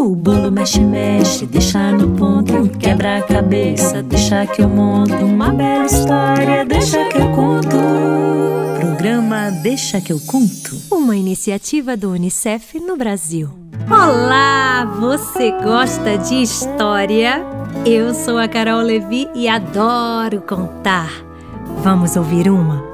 O bolo mexe, mexe, deixa no ponto. Quebra a cabeça, deixa que eu monto. Uma bela história, deixa que eu conto. Programa Deixa que eu conto. Uma iniciativa do Unicef no Brasil. Olá, você gosta de história? Eu sou a Carol Levi e adoro contar. Vamos ouvir uma?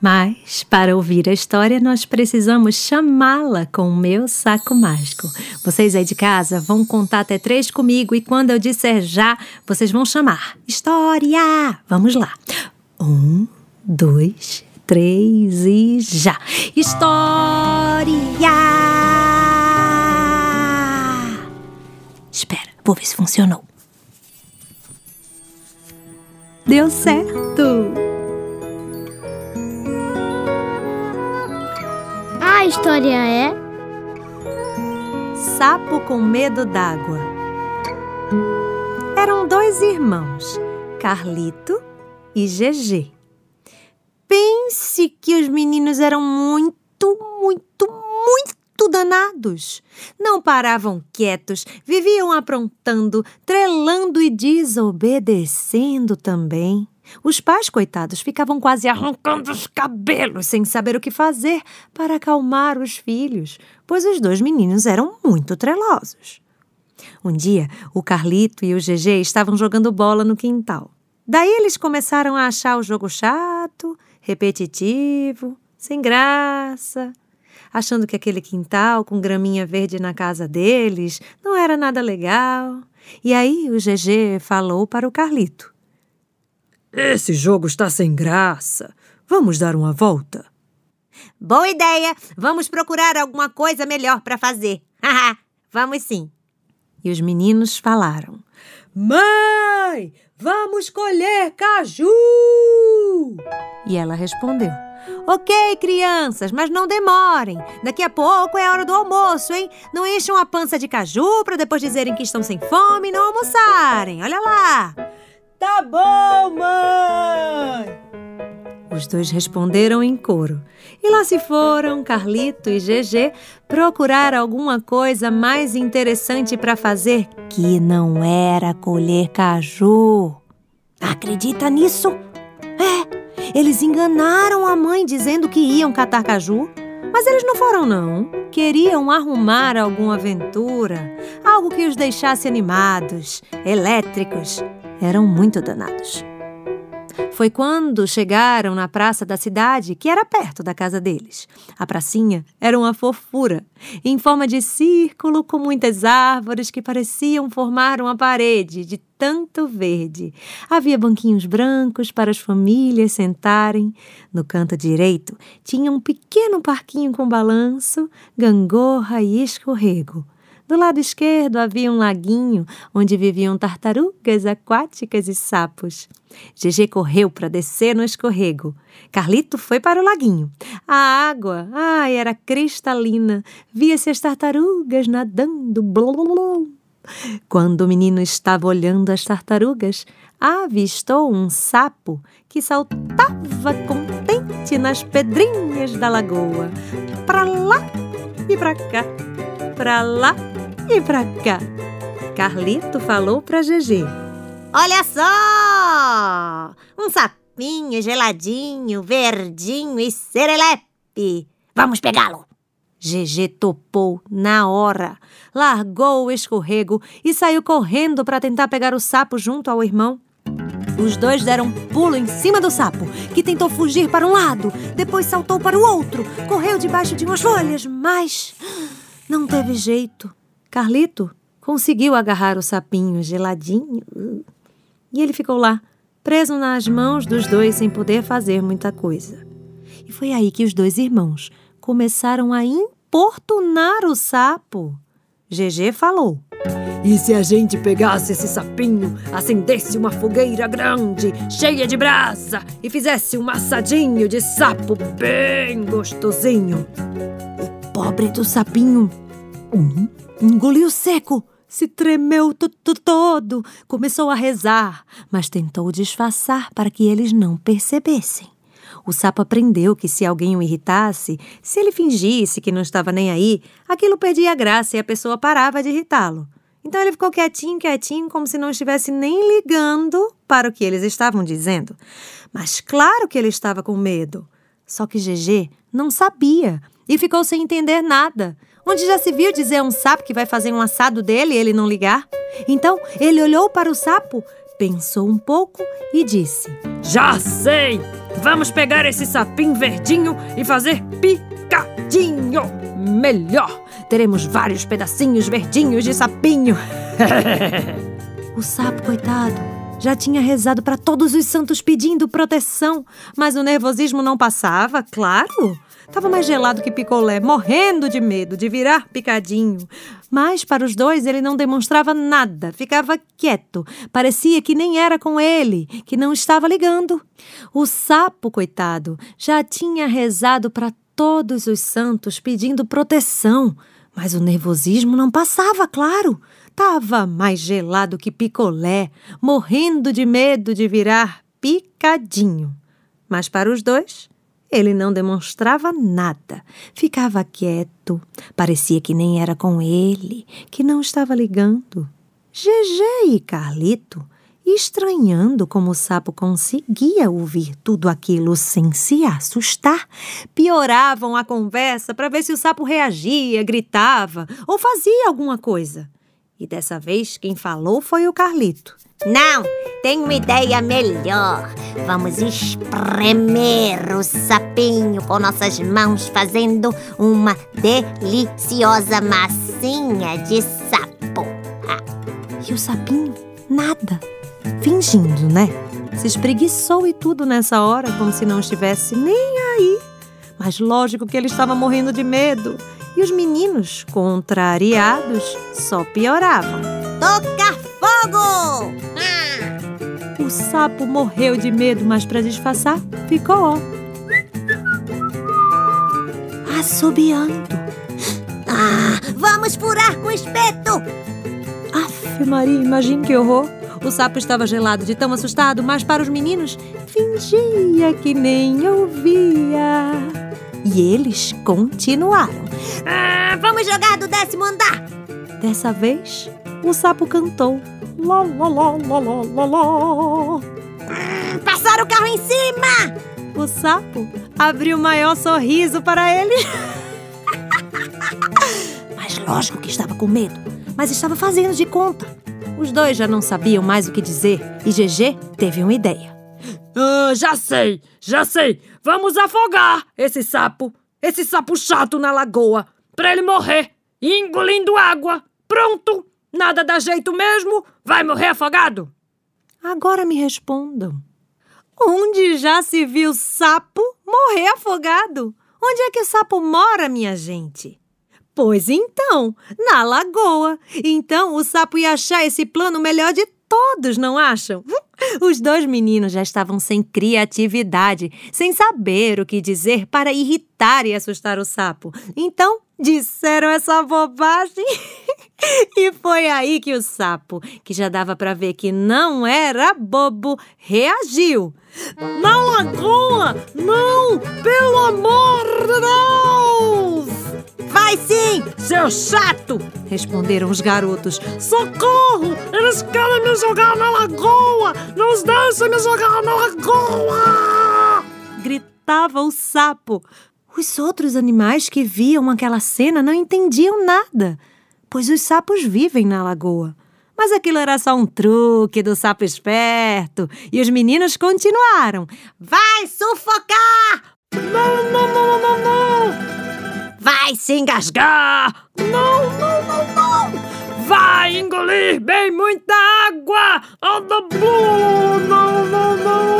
Mas, para ouvir a história, nós precisamos chamá-la com o meu saco mágico. Vocês aí de casa vão contar até três comigo e quando eu disser já, vocês vão chamar. História! Vamos lá. Um, dois, três e já. História! Espera, vou ver se funcionou. Deu certo! História é Sapo com medo d'água. Eram dois irmãos, Carlito e GG. Pense que os meninos eram muito, muito, muito danados. Não paravam quietos, viviam aprontando, trelando e desobedecendo também. Os pais, coitados, ficavam quase arrancando os cabelos sem saber o que fazer para acalmar os filhos, pois os dois meninos eram muito trelosos. Um dia, o Carlito e o GG estavam jogando bola no quintal. Daí eles começaram a achar o jogo chato, repetitivo, sem graça, achando que aquele quintal com graminha verde na casa deles não era nada legal. E aí o GG falou para o Carlito: Esse jogo está sem graça. Vamos dar uma volta. Boa ideia! Vamos procurar alguma coisa melhor pra fazer. Vamos sim. E os meninos falaram: Mãe, vamos colher caju! E ela respondeu: Ok, crianças, mas não demorem. Daqui a pouco é a hora do almoço, hein? Não encham a pança de caju para depois dizerem que estão sem fome e não almoçarem. Olha lá! Tá bom, mãe! Os dois responderam em coro. E lá se foram Carlito e GG procurar alguma coisa mais interessante para fazer que não era colher caju. Acredita nisso? É, eles enganaram a mãe dizendo que iam catar caju. Mas eles não foram, não. Queriam arrumar alguma aventura, algo que os deixasse animados, elétricos. Eram muito danados. Foi quando chegaram na praça da cidade, que era perto da casa deles. A pracinha era uma fofura, em forma de círculo com muitas árvores que pareciam formar uma parede de tanto verde. Havia banquinhos brancos para as famílias sentarem. No canto direito tinha um pequeno parquinho com balanço, gangorra e escorrego. Do lado esquerdo havia um laguinho onde viviam tartarugas aquáticas e sapos. GG correu para descer no escorrego. Carlito foi para o laguinho. A água, ai, era cristalina. Via-se as tartarugas nadando. Blum. Quando o menino estava olhando as tartarugas, avistou um sapo que saltava contente nas pedrinhas da lagoa. Para lá e para cá, para lá e para cá. Carlito falou para GG. Olha só! Um sapinho geladinho, verdinho e serelepe. Vamos pegá-lo. GG topou na hora, largou o escorrego e saiu correndo para tentar pegar o sapo junto ao irmão. Os dois deram um pulo em cima do sapo, que tentou fugir para um lado, depois saltou para o outro, correu debaixo de umas folhas, mas não teve jeito. Carlito conseguiu agarrar o sapinho geladinho e ele ficou lá, preso nas mãos dos dois sem poder fazer muita coisa. E foi aí que os dois irmãos começaram a importunar o sapo. GG falou. E se a gente pegasse esse sapinho, acendesse uma fogueira grande, cheia de brasa, e fizesse um assadinho de sapo bem gostosinho? Pobre do sapinho. Um engoliu seco, se tremeu todo, começou a rezar, mas tentou disfarçar para que eles não percebessem. O sapo aprendeu que se alguém o irritasse, se ele fingisse que não estava nem aí, aquilo perdia a graça e a pessoa parava de irritá-lo. Então ele ficou quietinho, quietinho, como se não estivesse nem ligando para o que eles estavam dizendo. Mas claro que ele estava com medo. Só que GG não sabia e ficou sem entender nada. Onde já se viu dizer a um sapo que vai fazer um assado dele e ele não ligar? Então ele olhou para o sapo, pensou um pouco e disse: Já sei! Vamos pegar esse sapinho verdinho e fazer picadinho! Melhor! Teremos vários pedacinhos verdinhos de sapinho. o sapo, coitado, já tinha rezado para todos os santos pedindo proteção, mas o nervosismo não passava, claro. Estava mais gelado que picolé, morrendo de medo de virar picadinho. Mas para os dois ele não demonstrava nada, ficava quieto. Parecia que nem era com ele, que não estava ligando. O sapo, coitado, já tinha rezado para todos os santos pedindo proteção. Mas o nervosismo não passava, claro. Tava mais gelado que picolé, morrendo de medo de virar picadinho. Mas para os dois, ele não demonstrava nada, ficava quieto, parecia que nem era com ele, que não estava ligando. GG e Carlito, estranhando como o sapo conseguia ouvir tudo aquilo sem se assustar, pioravam a conversa para ver se o sapo reagia, gritava ou fazia alguma coisa. E dessa vez quem falou foi o Carlito. Não, tenho uma ideia melhor. Vamos espremer o sapinho com nossas mãos, fazendo uma deliciosa massinha de sapo. E o sapinho? Nada. Fingindo, né? Se espreguiçou e tudo nessa hora, como se não estivesse nem aí. Mas lógico que ele estava morrendo de medo. E os meninos, contrariados, só pioravam. Tocar fogo! O sapo morreu de medo, mas para disfarçar, ficou ó. Assobiando. Ah, vamos furar com espeto! Aff, Maria, imagine que horror. O sapo estava gelado de tão assustado, mas para os meninos fingia que nem ouvia. E eles continuaram. Ah, vamos jogar do décimo andar! Dessa vez, o sapo cantou. Lá, lá, lá, lá, lá, lá, lá. Passaram o carro em cima! O sapo abriu o maior sorriso para ele. mas lógico que estava com medo, mas estava fazendo de conta. Os dois já não sabiam mais o que dizer e GG teve uma ideia. Ah, já sei, já sei. Vamos afogar esse sapo, esse sapo chato na lagoa, para ele morrer, engolindo água. Pronto! Nada dá jeito mesmo, vai morrer afogado. Agora me respondam. Onde já se viu sapo morrer afogado? Onde é que o sapo mora, minha gente? Pois então, na lagoa. Então o sapo ia achar esse plano melhor de todos, não acham? Os dois meninos já estavam sem criatividade, sem saber o que dizer para irritar e assustar o sapo. Então, disseram essa bobagem. e foi aí que o sapo, que já dava para ver que não era bobo, reagiu. Na lagoa! Não! Pelo amor de Deus! Vai sim, seu chato! Responderam os garotos. Socorro! Eles querem me jogar na lagoa! Não os deixem me jogar na lagoa! Gritava o sapo. Os outros animais que viam aquela cena não entendiam nada, pois os sapos vivem na lagoa. Mas aquilo era só um truque do sapo esperto. E os meninos continuaram. Vai sufocar! Não, não, não, não, não! Vai se engasgar! Não, não, não, não! Vai engolir bem muita água! Não, não, não!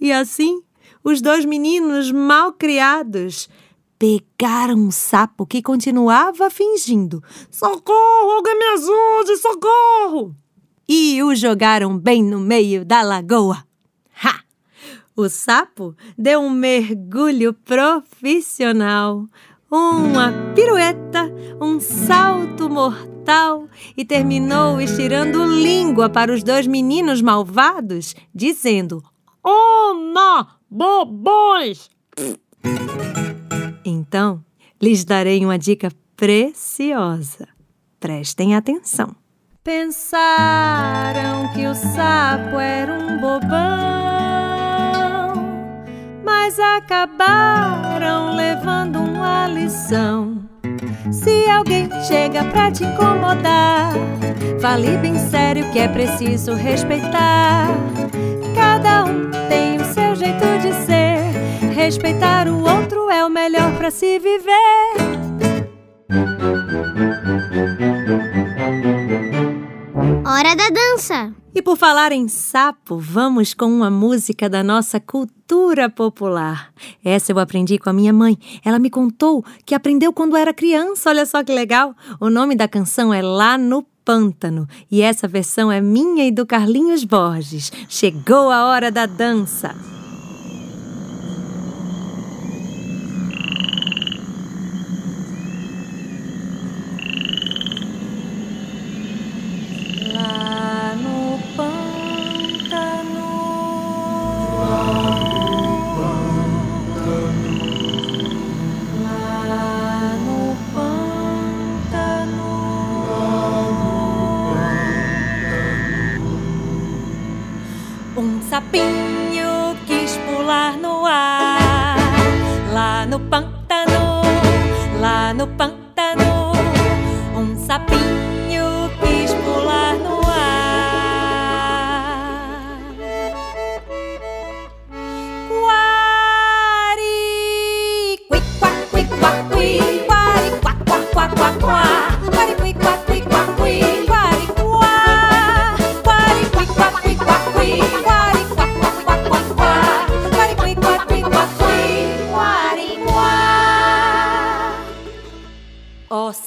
E assim, os dois meninos mal criados pegaram um sapo que continuava fingindo: Socorro, alguém me ajude, socorro! E o jogaram bem no meio da lagoa. O sapo deu um mergulho profissional, uma pirueta, um salto mortal e terminou estirando língua para os dois meninos malvados, dizendo: Ona, bobões! Então, lhes darei uma dica preciosa. Prestem atenção. Pensaram que o sapo era um bobão, mas acabaram levando uma lição. Se alguém chega pra te incomodar, fale bem sério que é preciso respeitar. Cada um tem o seu jeito de ser. Respeitar o outro é o melhor pra se viver. Hora da dança. E por falar em sapo, vamos com uma música da nossa cultura popular. Essa eu aprendi com a minha mãe. Ela me contou que aprendeu quando era criança. Olha só que legal. O nome da canção é Lá no Pântano. E essa versão é minha e do Carlinhos Borges. Chegou a hora da dança. Sapinho quis pular no ar. Lá no pântano, lá no pântano.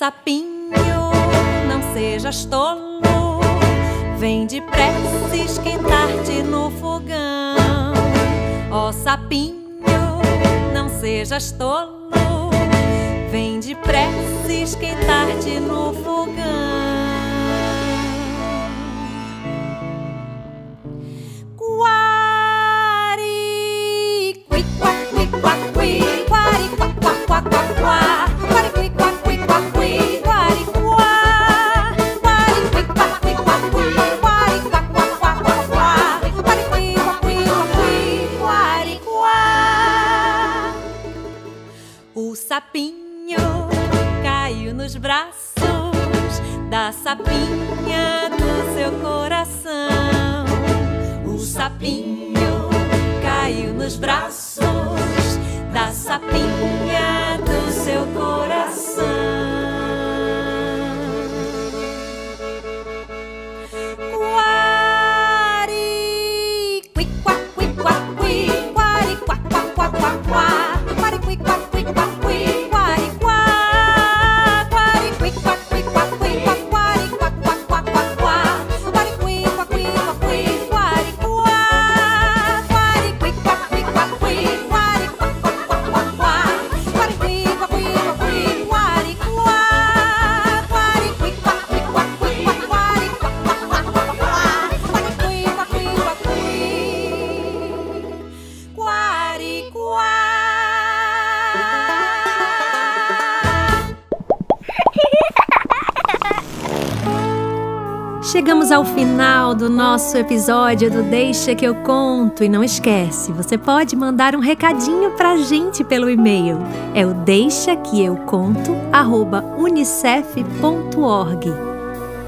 Sapinho, não sejas tolo, vem depressa esquentar-te no fogão. Ó sapinho, não sejas tolo, vem depressa esquentar-te no fogão. Caiu nos braços da sapinha do seu coração. Chegamos ao final do nosso episódio do Deixa que eu conto e não esquece, você pode mandar um recadinho pra gente pelo e-mail. É o deixa que eu conto@unicef.org.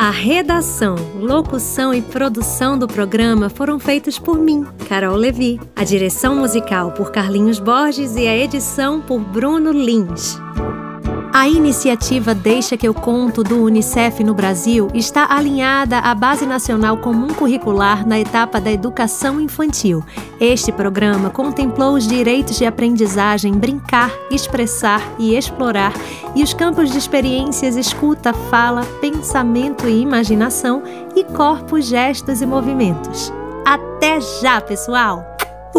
A redação, locução e produção do programa foram feitos por mim, Carol Levi. A direção musical por Carlinhos Borges e a edição por Bruno Lins. A iniciativa Deixa que eu conto do UNICEF no Brasil está alinhada à Base Nacional Comum Curricular na etapa da educação infantil. Este programa contemplou os direitos de aprendizagem, brincar, expressar e explorar e os campos de experiências escuta, fala, pensamento e imaginação e corpos, gestos e movimentos. Até já, pessoal!